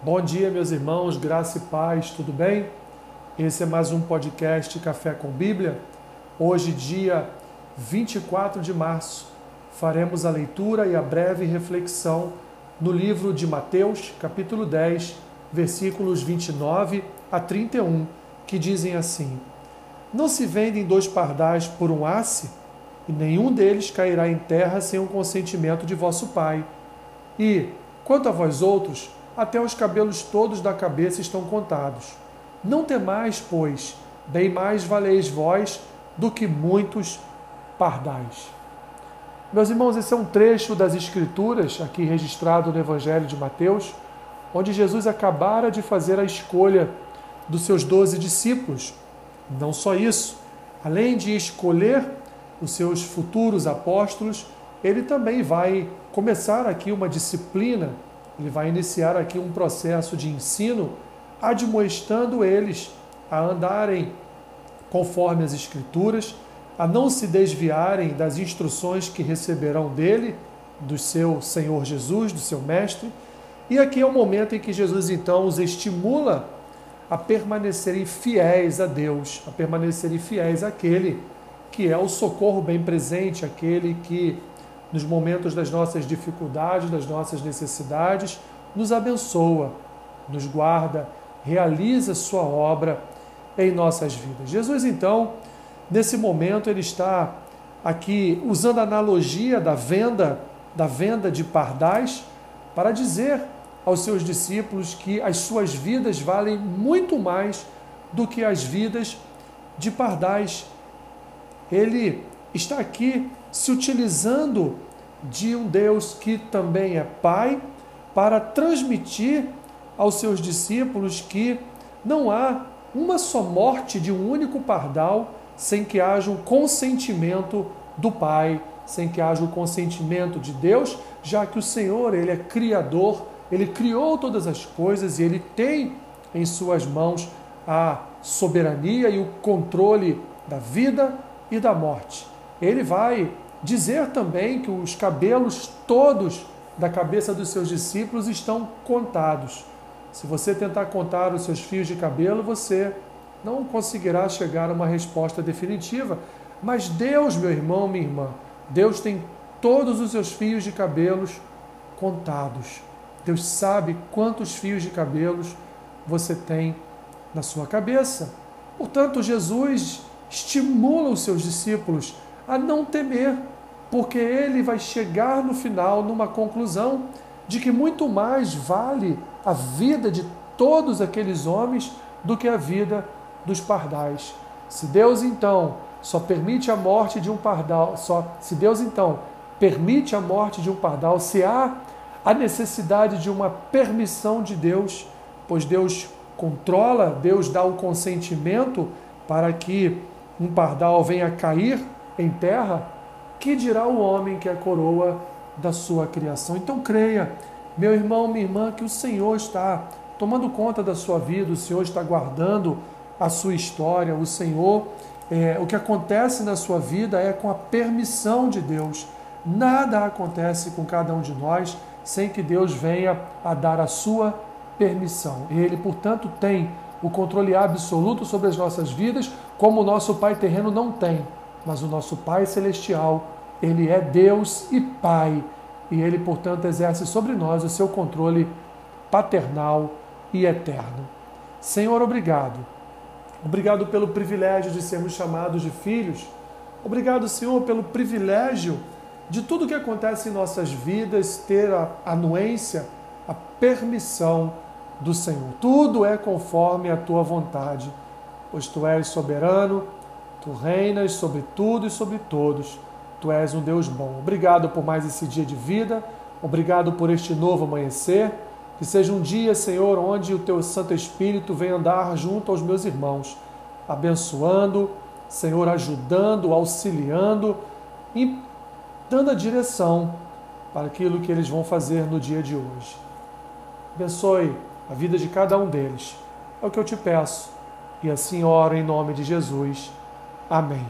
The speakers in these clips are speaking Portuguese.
Bom dia, meus irmãos, graça e paz, tudo bem? Esse é mais um podcast Café com Bíblia. Hoje, dia 24 de março, faremos a leitura e a breve reflexão no livro de Mateus, capítulo 10, versículos 29 a 31, que dizem assim: Não se vendem dois pardais por um asse, e nenhum deles cairá em terra sem o consentimento de vosso Pai. E, quanto a vós outros, até os cabelos todos da cabeça estão contados. Não temais, pois, bem mais valeis vós do que muitos pardais. Meus irmãos, esse é um trecho das Escrituras, aqui registrado no Evangelho de Mateus, onde Jesus acabara de fazer a escolha dos seus doze discípulos. Não só isso, além de escolher os seus futuros apóstolos, ele também vai começar aqui uma disciplina ele vai iniciar aqui um processo de ensino, admoestando eles a andarem conforme as Escrituras, a não se desviarem das instruções que receberão dele, do seu Senhor Jesus, do seu Mestre. E aqui é o momento em que Jesus então os estimula a permanecerem fiéis a Deus, a permanecerem fiéis àquele que é o socorro bem presente, aquele que nos momentos das nossas dificuldades, das nossas necessidades, nos abençoa, nos guarda, realiza sua obra em nossas vidas. Jesus, então, nesse momento, ele está aqui usando a analogia da venda, da venda de pardais, para dizer aos seus discípulos que as suas vidas valem muito mais do que as vidas de pardais. Ele está aqui se utilizando de um Deus que também é Pai, para transmitir aos seus discípulos que não há uma só morte de um único pardal sem que haja um consentimento do Pai, sem que haja o consentimento de Deus, já que o Senhor, ele é criador, ele criou todas as coisas e ele tem em suas mãos a soberania e o controle da vida e da morte. Ele vai dizer também que os cabelos todos da cabeça dos seus discípulos estão contados. Se você tentar contar os seus fios de cabelo, você não conseguirá chegar a uma resposta definitiva. Mas Deus, meu irmão, minha irmã, Deus tem todos os seus fios de cabelos contados. Deus sabe quantos fios de cabelos você tem na sua cabeça. Portanto, Jesus estimula os seus discípulos a não temer, porque ele vai chegar no final numa conclusão de que muito mais vale a vida de todos aqueles homens do que a vida dos pardais. Se Deus então só permite a morte de um pardal, só se Deus então permite a morte de um pardal, se há a necessidade de uma permissão de Deus, pois Deus controla, Deus dá o consentimento para que um pardal venha cair em terra, que dirá o homem que é a coroa da sua criação? Então creia, meu irmão, minha irmã, que o Senhor está tomando conta da sua vida, o Senhor está guardando a sua história, o Senhor, é, o que acontece na sua vida é com a permissão de Deus. Nada acontece com cada um de nós sem que Deus venha a dar a sua permissão. Ele, portanto, tem o controle absoluto sobre as nossas vidas, como o nosso Pai terreno não tem mas o nosso Pai Celestial, ele é Deus e Pai, e ele, portanto, exerce sobre nós o seu controle paternal e eterno. Senhor, obrigado. Obrigado pelo privilégio de sermos chamados de filhos. Obrigado, Senhor, pelo privilégio de tudo que acontece em nossas vidas ter a anuência, a permissão do Senhor. Tudo é conforme a tua vontade, pois tu és soberano Tu reinas sobre tudo e sobre todos. Tu és um Deus bom. Obrigado por mais esse dia de vida. Obrigado por este novo amanhecer. Que seja um dia, Senhor, onde o teu Santo Espírito venha andar junto aos meus irmãos, abençoando, Senhor, ajudando, auxiliando e dando a direção para aquilo que eles vão fazer no dia de hoje. Abençoe a vida de cada um deles. É o que eu te peço. E assim oro em nome de Jesus. Amém.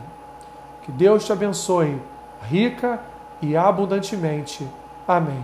Que Deus te abençoe rica e abundantemente. Amém.